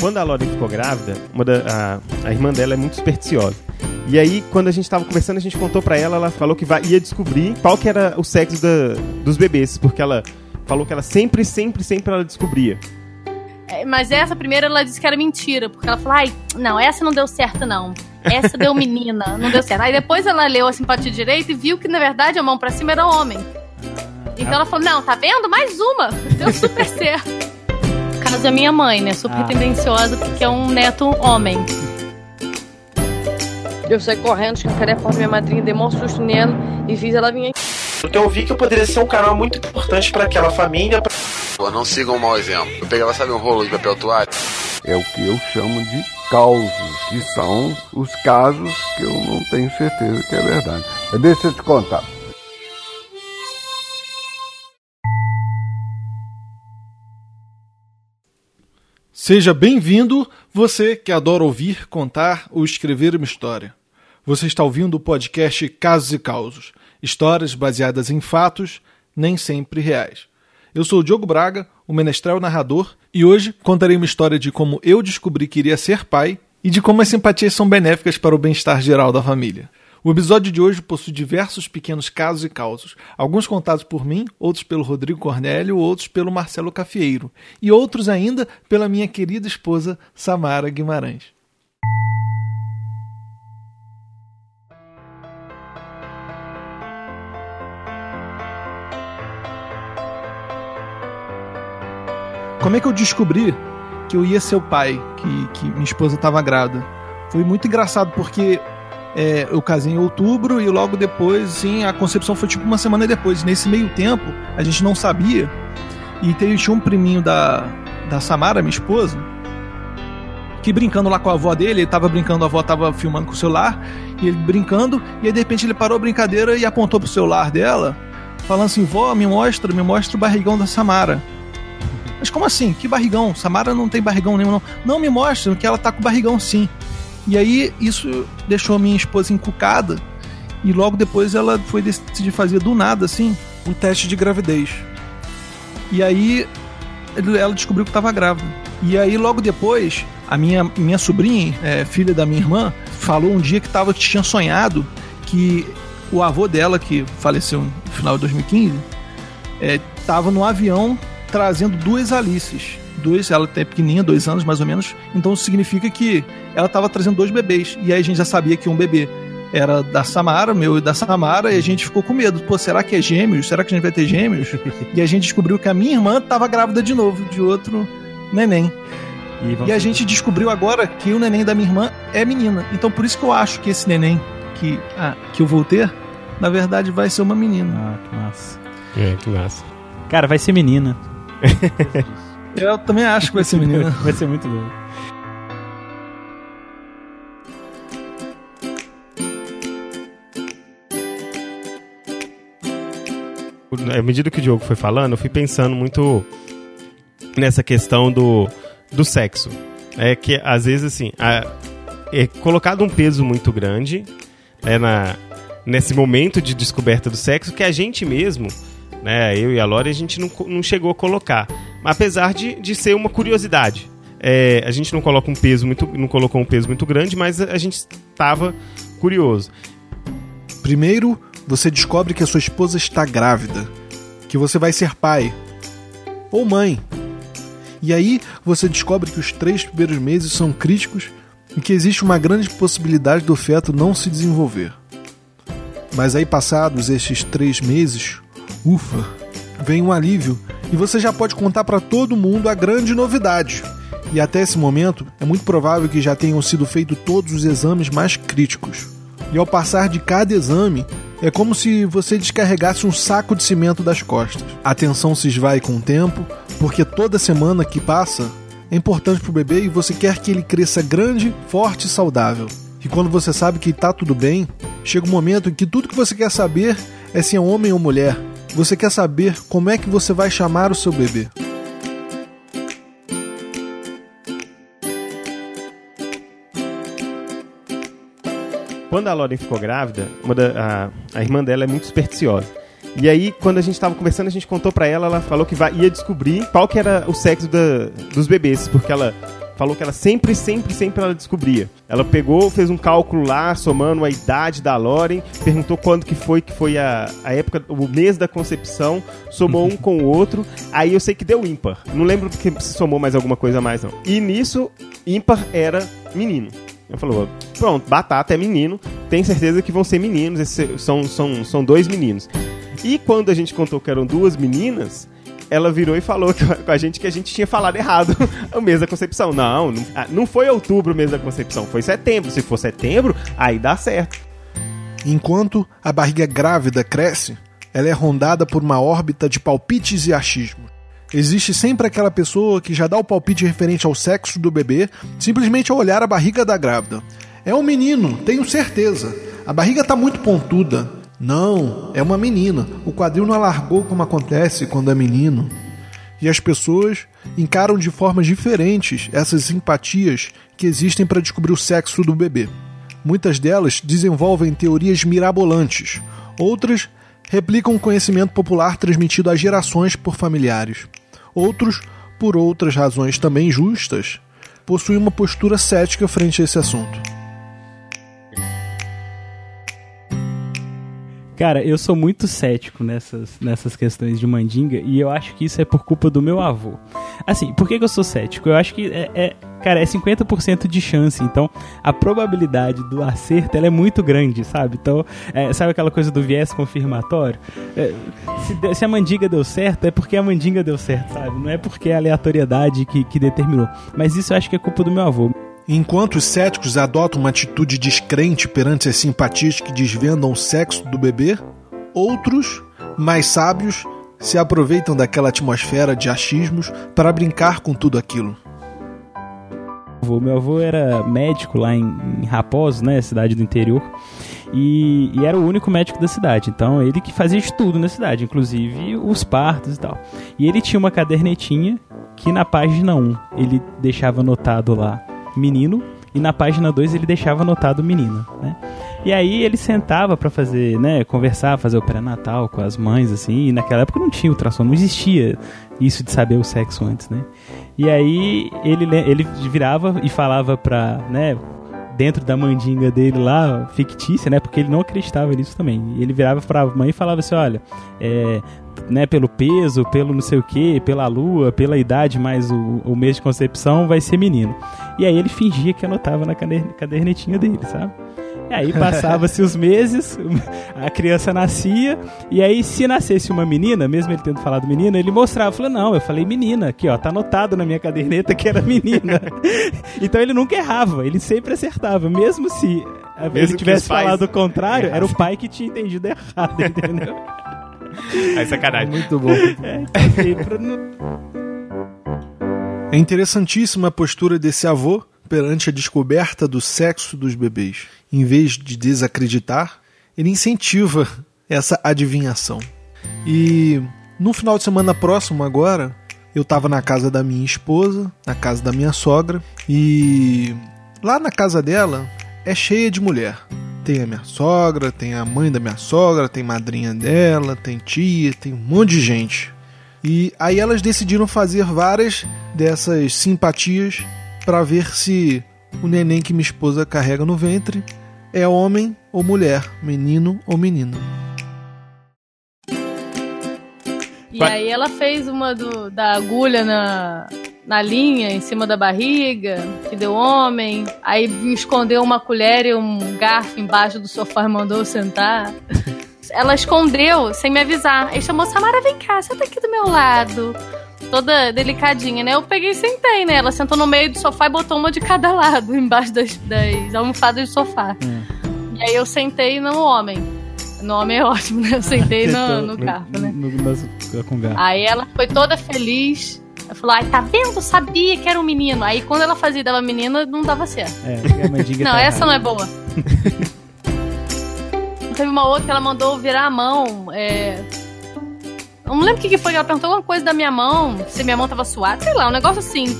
quando a Lauren ficou grávida, da, a, a irmã dela é muito supersticiosa. E aí, quando a gente tava conversando, a gente contou pra ela, ela falou que vai, ia descobrir qual que era o sexo da, dos bebês, porque ela falou que ela sempre, sempre, sempre ela descobria. É, Mas essa primeira ela disse que era mentira, porque ela falou: ai, não, essa não deu certo, não. Essa deu menina, não deu certo. Aí depois ela leu a simpatia direito e viu que, na verdade, a mão pra cima era homem. Então ela falou: não, tá vendo? Mais uma. Deu super certo. Caso da minha mãe, né? Super Ah. tendenciosa, porque é um neto homem. Eu saí correndo, escancarei a porta da minha madrinha, dei maior susto nela e fiz ela vir aqui. Então eu vi que eu poderia ser um canal muito importante para aquela família. pra- Pô, não sigam um mau exemplo. Eu pegava, sabe, um rolo de papel toalha? É o que eu chamo de causos, que são os casos que eu não tenho certeza que é verdade. Mas Deixa eu te contar. Seja bem-vindo, você que adora ouvir, contar ou escrever uma história. Você está ouvindo o podcast Casos e Causos, histórias baseadas em fatos, nem sempre reais. Eu sou o Diogo Braga, o menestrel narrador, e hoje contarei uma história de como eu descobri que iria ser pai e de como as simpatias são benéficas para o bem-estar geral da família. O episódio de hoje possui diversos pequenos casos e causos, alguns contados por mim, outros pelo Rodrigo Cornélio, outros pelo Marcelo Cafieiro, e outros ainda pela minha querida esposa Samara Guimarães. Como é que eu descobri que eu ia ser o pai, que, que minha esposa estava grávida? Foi muito engraçado porque é, eu casei em outubro e logo depois, assim, a concepção foi tipo uma semana depois. Nesse meio tempo, a gente não sabia. E teve, tinha um priminho da, da Samara, minha esposa, que brincando lá com a avó dele, ele tava brincando, a avó tava filmando com o celular, e ele brincando, e aí de repente ele parou a brincadeira e apontou pro celular dela, falando assim: vó, me mostra, me mostra o barrigão da Samara. Mas como assim? Que barrigão? Samara não tem barrigão nenhum, não. Não me mostra, que ela tá com barrigão sim. E aí isso deixou a minha esposa encucada e logo depois ela foi decidir fazer do nada assim um teste de gravidez. E aí ela descobriu que estava grávida. E aí logo depois a minha minha sobrinha, é, filha da minha irmã, falou um dia que tava tinha sonhado que o avô dela que faleceu no final de 2015 estava no avião trazendo duas Alices. Dois, ela é pequenininha, dois anos mais ou menos. Então isso significa que ela estava trazendo dois bebês. E aí a gente já sabia que um bebê era da Samara, meu e da Samara, e a gente ficou com medo. Pô, será que é gêmeos? Será que a gente vai ter gêmeos? e a gente descobriu que a minha irmã estava grávida de novo, de outro neném. E, E a gente descobriu agora que o neném da minha irmã é menina. Então por isso que eu acho que esse neném que, ah, que eu vou ter, na verdade vai ser uma menina. Ah, que massa. É, que massa. Cara, vai ser menina. Eu também acho que vai ser menina. vai ser muito doido. À medida que o Diogo foi falando, eu fui pensando muito nessa questão do, do sexo. É que, às vezes, assim, a- é colocado um peso muito grande é, na, nesse momento de descoberta do sexo que a gente mesmo, né, eu e a Lore, a gente não, não chegou a colocar. Apesar de, de ser uma curiosidade. É, a gente não coloca um peso muito, não colocou um peso muito grande, mas a, a gente estava curioso. Primeiro, você descobre que a sua esposa está grávida, que você vai ser pai ou mãe. E aí você descobre que os três primeiros meses são críticos e que existe uma grande possibilidade do feto não se desenvolver. Mas aí, passados estes três meses, ufa, vem um alívio e você já pode contar para todo mundo a grande novidade. E até esse momento, é muito provável que já tenham sido feitos todos os exames mais críticos. E ao passar de cada exame, é como se você descarregasse um saco de cimento das costas. A tensão se esvai com o tempo, porque toda semana que passa é importante pro bebê e você quer que ele cresça grande, forte e saudável. E quando você sabe que tá tudo bem, chega um momento em que tudo que você quer saber é se é homem ou mulher. Você quer saber como é que você vai chamar o seu bebê. Quando a Lauren ficou grávida, da- a, a irmã dela é muito supersticiosa. E aí, quando a gente tava conversando, a gente contou pra ela, ela falou que vai, ia descobrir qual que era o sexo da- dos bebês, porque ela falou que ela sempre, sempre, sempre ela descobria. Ela pegou, fez um cálculo lá, somando a idade da Lauren, perguntou quando que foi, que foi a, a época, o mês da concepção, somou um com o outro, aí eu sei que deu ímpar. Não lembro porque se somou mais alguma coisa a mais, não. E nisso, ímpar era menino. Eu falou, pronto, Batata é menino, tem certeza que vão ser meninos, são, são, são dois meninos. E quando a gente contou que eram duas meninas, ela virou e falou com a gente que a gente tinha falado errado o mês da concepção. Não, não, ah, não foi outubro o mês da concepção, foi setembro. Se for setembro, aí dá certo. Enquanto a barriga grávida cresce, ela é rondada por uma órbita de palpites e achismos. Existe sempre aquela pessoa que já dá o palpite referente ao sexo do bebê simplesmente ao olhar a barriga da grávida. É um menino, tenho certeza. A barriga está muito pontuda. Não, é uma menina. O quadril não alargou como acontece quando é menino. E as pessoas encaram de formas diferentes essas simpatias que existem para descobrir o sexo do bebê. Muitas delas desenvolvem teorias mirabolantes, outras replicam conhecimento popular transmitido há gerações por familiares. Outros, por outras razões também justas, possuem uma postura cética frente a esse assunto. Cara, eu sou muito cético nessas, nessas questões de mandinga e eu acho que isso é por culpa do meu avô. Assim, por que, que eu sou cético? Eu acho que é, é cara, é 50% de chance, então a probabilidade do acerto ela é muito grande, sabe? Então, é, sabe aquela coisa do viés confirmatório? É, se, se, a mandinga deu certo, é porque a mandinga deu certo, sabe? Não é porque é a aleatoriedade que, que determinou. Mas isso eu acho que é culpa do meu avô. Enquanto os céticos adotam uma atitude descrente perante as simpatias que desvendam o sexo do bebê, outros, mais sábios, se aproveitam daquela atmosfera de achismos para brincar com tudo aquilo. Meu avô era médico lá em, Raposo, né, cidade do interior, e, e, era o único médico da cidade. Então ele que fazia de tudo na cidade, inclusive os partos e tal. E ele tinha uma cadernetinha que na página 1 ele deixava anotado lá menino e na página 2 ele deixava anotado menina, né? E aí ele sentava para fazer, né, conversar, fazer o pré-natal com as mães assim, e naquela época não tinha ultrassom, não existia isso de saber o sexo antes, né? E aí ele ele virava e falava pra, né, dentro da mandinga dele lá, fictícia, né? Porque ele não acreditava nisso também. Ele virava pra mãe e falava assim: olha, é, né, pelo peso, pelo não sei o que, pela lua, pela idade, mais o, o mês de concepção, vai ser menino. E aí ele fingia que anotava na cadernetinha dele, sabe? E aí passava-se os meses, a criança nascia, e aí se nascesse uma menina, mesmo ele tendo falado menina, ele mostrava, falou, não, eu falei menina, aqui ó, tá anotado na minha caderneta que era menina. então ele nunca errava, ele sempre acertava, mesmo se mesmo ele tivesse falado o contrário, era o pai que tinha entendido errado, entendeu? Aí sacanagem. Muito bom. É, é interessantíssima a postura desse avô perante a descoberta do sexo dos bebês. Em vez de desacreditar, ele incentiva essa adivinhação. E no final de semana próximo, agora, eu estava na casa da minha esposa, na casa da minha sogra, e lá na casa dela é cheia de mulher. Tem a minha sogra, tem a mãe da minha sogra, tem madrinha dela, tem tia, tem um monte de gente. E aí elas decidiram fazer várias dessas simpatias para ver se o neném que minha esposa carrega no ventre é homem ou mulher, menino ou menina. E aí ela fez uma do, da agulha na, na linha, em cima da barriga, que deu homem. Aí me escondeu uma colher e um garfo embaixo do sofá e mandou sentar. Ela escondeu sem me avisar. Aí chamou Samara, vem cá, senta aqui do meu lado. Toda delicadinha, né? Eu peguei e sentei, né? Ela sentou no meio do sofá e botou uma de cada lado, embaixo das, das almofadas do sofá. Hum. E aí eu sentei no homem. No homem é ótimo, né? Eu sentei no, no garfo, né? No, no. Aí ela foi toda feliz. Ela falou, ai, tá vendo? Sabia que era um menino. Aí quando ela fazia dela menina, não dava certo. É, não, tá essa não é boa. Teve uma outra que ela mandou virar a mão. É... Eu não lembro o que, que foi. Ela perguntou alguma coisa da minha mão. Se minha mão tava suada. Sei lá, um negócio assim.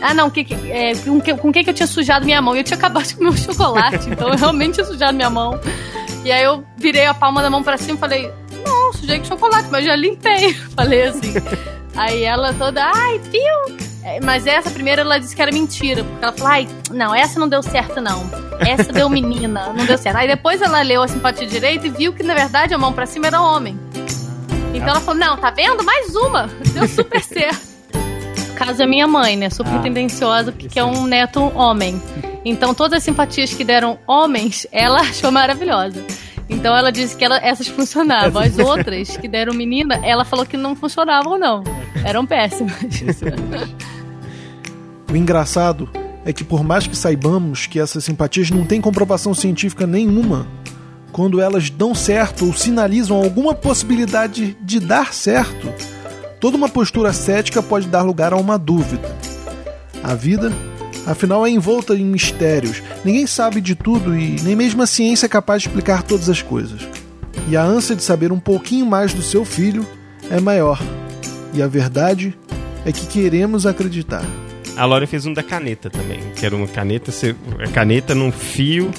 Ah, não, que, é, com, que, com que, que eu tinha sujado minha mão? Eu tinha acabado de comer um chocolate, então eu realmente tinha sujado minha mão. E aí eu virei a palma da mão pra cima e falei, não, sujei com chocolate, mas já limpei. Falei assim. Aí ela toda, ai, viu? É, Mas essa primeira ela disse que era mentira, porque ela falou, ai, não, essa não deu certo, não. Essa deu menina, não deu certo. Aí depois ela leu a simpatia direita e viu que, na verdade, a mão pra cima era homem. Então ela falou, não, tá vendo? Mais uma. Deu super certo. Caso é minha mãe, né? Super Ah, tendenciosa, porque quer um neto homem. Então todas as simpatias que deram homens, ela achou maravilhosa. Então ela disse que ela- essas funcionavam. As outras que deram menina, ela falou que não funcionavam, não. Eram péssimas. O engraçado é que por mais que saibamos que essas simpatias não têm comprovação científica nenhuma, quando elas dão certo ou sinalizam alguma possibilidade de dar certo, toda uma postura cética pode dar lugar a uma dúvida. A vida, afinal, é envolta em mistérios. Ninguém sabe de tudo e nem mesmo a ciência é capaz de explicar todas as coisas. E a ânsia de saber um pouquinho mais do seu filho é maior. E a verdade é que queremos acreditar. A Lore fez um da caneta também, que era uma caneta, você- a caneta num fio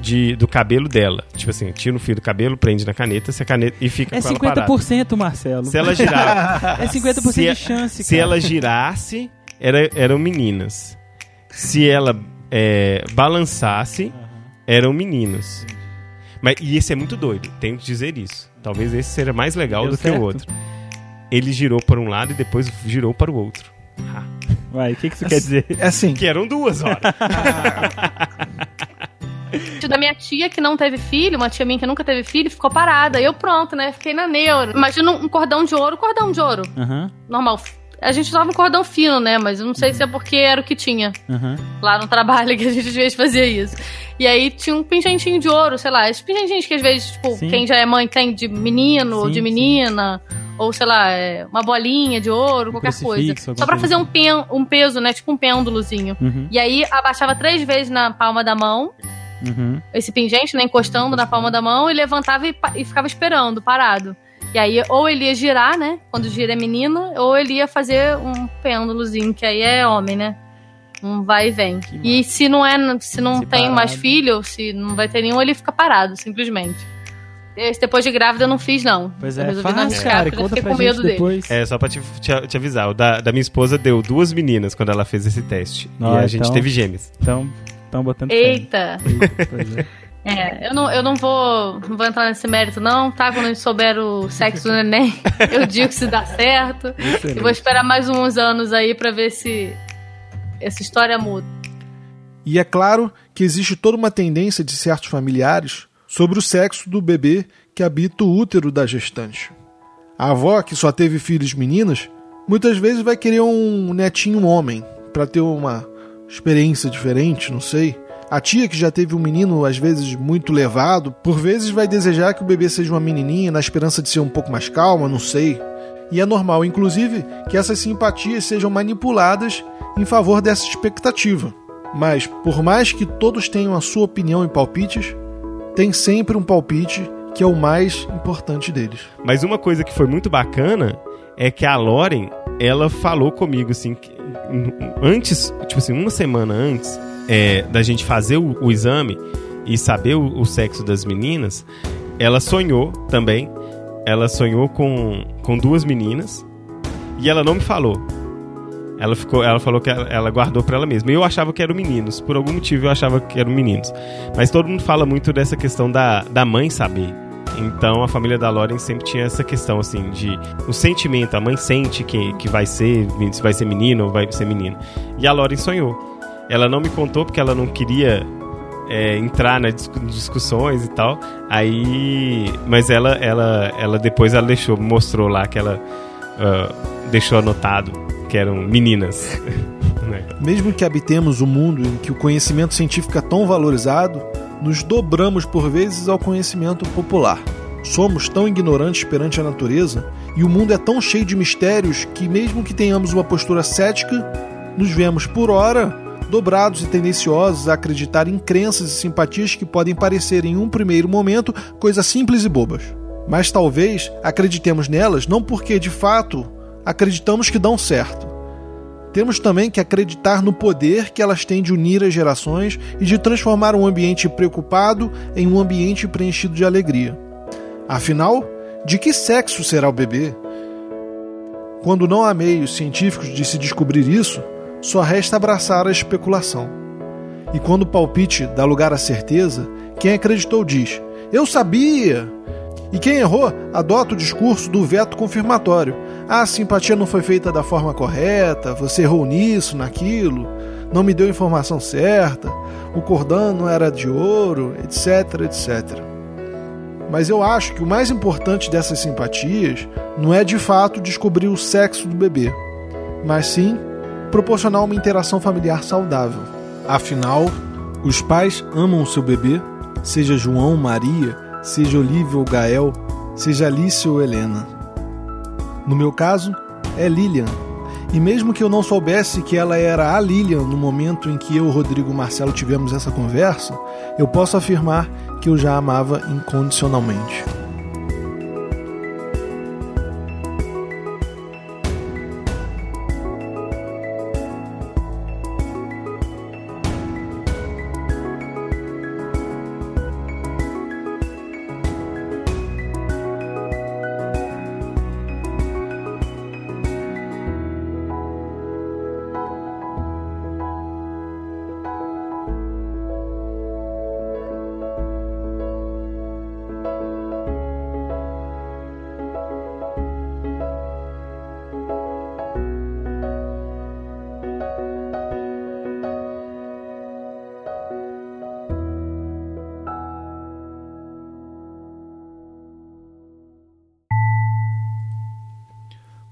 de, do cabelo dela. Tipo assim, tira um fio do cabelo, prende na caneta, se a caneta e fica É com ela parada. 50%, Marcelo. Se ela girar, É 50% se, de chance, se cara. ela girasse, era, eram meninas. Se ela é, balançasse, eram meninos. Mas, e esse é muito doido, tenho que dizer isso. Talvez esse seja mais legal Deu do que certo? o outro. Ele girou para um lado e depois girou para o outro. Vai, o que, que isso quer dizer? É assim, Que eram duas horas. da minha tia que não teve filho, uma tia minha que nunca teve filho, ficou parada. Eu pronto, né? Fiquei na neura. Imagina um cordão de ouro, cordão de ouro. Aham, Normal. A gente usava um cordão fino, né? Mas eu não sei se é porque era o que tinha aham. lá no trabalho que a gente às vezes fazia isso. E aí tinha um pingentinho de ouro, sei lá, esses pingentinhos que às vezes, tipo, Sim. quem já é mãe tem de menino ou Sim, de sim. menina, ou sei lá, é, uma bolinha de ouro, qualquer coisa. Só pra coisa fazer um, pen, um peso, né? Tipo um pêndulozinho. Uhum, E aí abaixava três vezes na palma da mão, uhum. esse pingente, né, encostando na palma da mão, e levantava e, e ficava esperando, parado. E aí, ou ele ia girar, né? Quando gira é menina, ou ele ia fazer um pêndulozinho, que aí é homem, né? Um vai e vem. Que E se não é, se não Se tem parado. mais filho, se não vai ter nenhum, ele fica parado, simplesmente. Esse depois de grávida eu não fiz, não. Pois Eu é, resolvi não faz, arriscar, cara, porque eu conta fiquei pra com gente medo dele. É, só pra te, te- te avisar, o da, da minha esposa deu duas meninas quando ela fez esse teste. e Ah, a gente então- teve gêmeas. Então, estão botando fé. Eita! Eita, pois é. É, eu não, eu não vou, não vou entrar nesse mérito, não, tá? Quando a gente souber o sexo do neném, eu digo se dá certo. Excelente. Eu vou esperar mais uns anos aí pra ver se essa história muda. E é claro que existe toda uma tendência de certos familiares sobre o sexo do bebê que habita o útero da gestante. A avó, que só teve filhos meninas, muitas vezes vai querer um netinho homem para ter uma experiência diferente, não sei. A tia, que já teve um menino às vezes muito levado, por vezes vai desejar que o bebê seja uma menininha na esperança de ser um pouco mais calma, não sei. E é normal, inclusive, que essas simpatias sejam manipuladas em favor dessa expectativa. Mas, por mais que todos tenham a sua opinião e palpites, tem sempre um palpite que é o mais importante deles. Mas uma coisa que foi muito bacana é que a Lauren, ela falou comigo assim, antes, tipo assim, uma semana antes é, da gente fazer o, o exame e saber o, o sexo das meninas, ela sonhou também. Ela sonhou com, com duas meninas e ela não me falou. Ela, ficou, ela falou que ela, ela guardou pra ela mesma. Eu achava que eram meninos. Por algum motivo eu achava que eram meninos. Mas todo mundo fala muito dessa questão da, da mãe saber. Então a família da Lauren sempre tinha essa questão assim de o sentimento, a mãe sente que, que vai ser, se vai ser menino ou vai ser menino. E a Lauren sonhou. Ela não me contou porque ela não queria é, entrar nas discu- discussões e tal. Aí, mas ela, ela, ela depois ela deixou, mostrou lá que ela ah, deixou anotado que eram meninas. né? Mesmo que habitemos um mundo em que o conhecimento científico é tão valorizado, nos dobramos por vezes ao conhecimento popular. Somos tão ignorantes perante a natureza e o mundo é tão cheio de mistérios que, mesmo que tenhamos uma postura cética, nos vemos por hora dobrados e tendenciosos a acreditar em crenças e simpatias que podem parecer em um primeiro momento coisas simples e bobas. Mas talvez acreditemos nelas não porque de fato acreditamos que dão certo. Temos também que acreditar no poder que elas têm de unir as gerações e de transformar um ambiente preocupado em um ambiente preenchido de alegria. Afinal, de que sexo será o bebê? Quando não há meios científicos de se descobrir isso, só resta abraçar a especulação. E quando o palpite dá lugar à certeza, quem acreditou diz: Eu sabia! E quem errou adota o discurso do veto confirmatório. Ah, a simpatia não foi feita da forma correta, você errou nisso, naquilo, não me deu a informação certa, o cordão não era de ouro, etc, etc. Mas eu acho que o mais importante dessas simpatias não é de fato descobrir o sexo do bebê, mas sim proporcionar uma interação familiar saudável. Afinal, os pais amam o seu bebê, seja João, Maria, seja Olivia ou Gael, seja Alice ou Helena. No meu caso, é Lilian. E mesmo que eu não soubesse que ela era a Lilian no momento em que eu, Rodrigo Marcelo tivemos essa conversa, eu posso afirmar que eu já amava incondicionalmente.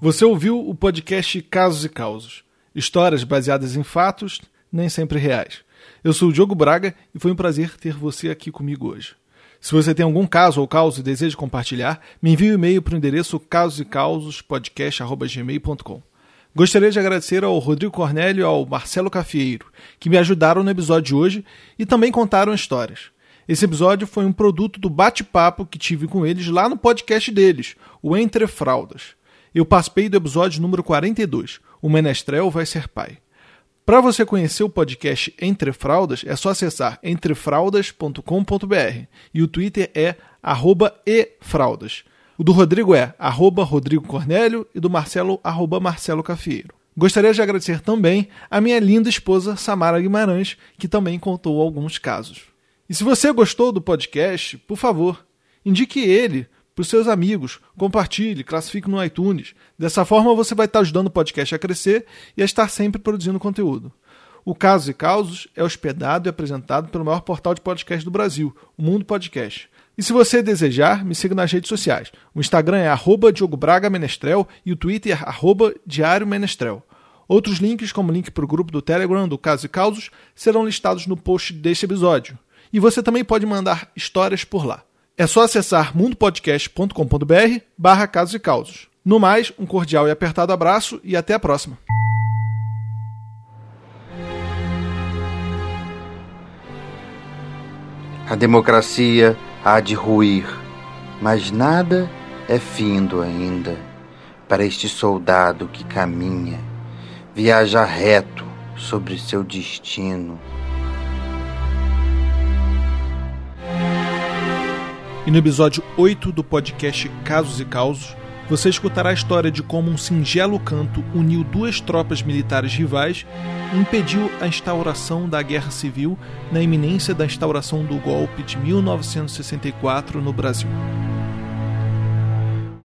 Você ouviu o podcast Casos e Causos. Histórias baseadas em fatos, nem sempre reais. Eu sou o Diogo Braga e foi um prazer ter você aqui comigo hoje. Se você tem algum caso ou causa e deseja compartilhar, me envie um e-mail para o endereço casosecausospodcast.gmail.com. Gostaria de agradecer ao Rodrigo Cornélio e ao Marcelo Cafieiro, que me ajudaram no episódio de hoje e também contaram histórias. Esse episódio foi um produto do bate-papo que tive com eles lá no podcast deles, o Entre Fraldas. Eu participei do episódio número 42. O Menestrel vai ser pai. Para você conhecer o podcast Entre Fraldas, é só acessar entrefraldas.com.br e o Twitter é @efraldas. O do Rodrigo é Rodrigo Cornélio e do Marcelo arroba Marcelo Cafieiro. Gostaria de agradecer também a minha linda esposa Samara Guimarães, que também contou alguns casos. E se você gostou do podcast, por favor, indique ele para os seus amigos, compartilhe, classifique no iTunes. Dessa forma você vai estar ajudando o podcast a crescer e a estar sempre produzindo conteúdo. O Casos e Causos é hospedado e apresentado pelo maior portal de podcast do Brasil, o Mundo Podcast. E se você desejar, me siga nas redes sociais. O Instagram é arroba Diogo Braga Menestrel e o Twitter é arroba Diário Menestrel. Outros links, como o link para o grupo do Telegram do Casos e Causos, serão listados no post deste episódio. E você também pode mandar histórias por lá. É só acessar mundopodcast.com.br barra casos e causos. No mais, um cordial e apertado abraço e até a próxima. A democracia há de ruir, mas nada é findo ainda para este soldado que caminha, viaja reto sobre seu destino. No episódio 8 do podcast Casos e Causos, você escutará a história de como um singelo canto uniu duas tropas militares rivais e impediu a instauração da Guerra Civil na iminência da instauração do golpe de 1964 no Brasil.